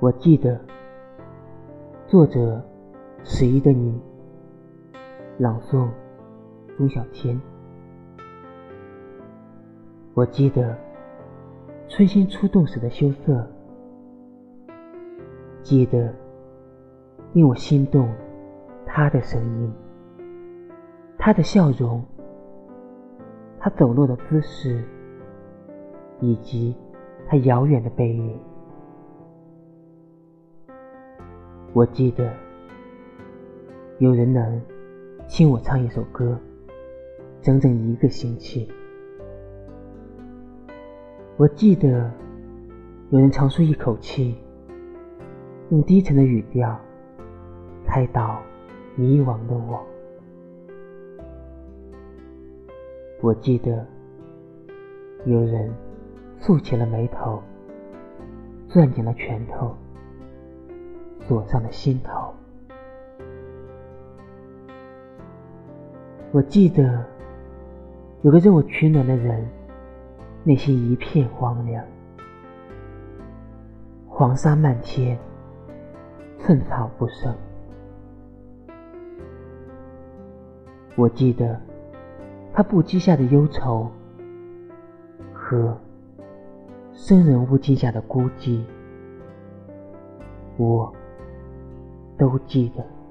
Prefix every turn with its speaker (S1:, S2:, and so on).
S1: 我记得，作者十一的你，朗诵朱小天。我记得春心初动时的羞涩，记得令我心动他的声音，他的笑容，他走路的姿势，以及他遥远的背影。我记得，有人能听我唱一首歌，整整一个星期。我记得，有人长舒一口气，用低沉的语调开导迷惘的我。我记得，有人蹙起了眉头，攥紧了拳头。锁上了心头。我记得有个任我取暖的人，内心一片荒凉，黄沙漫天，寸草不生。我记得他不羁下的忧愁和生人勿近下的孤寂，我。都记得。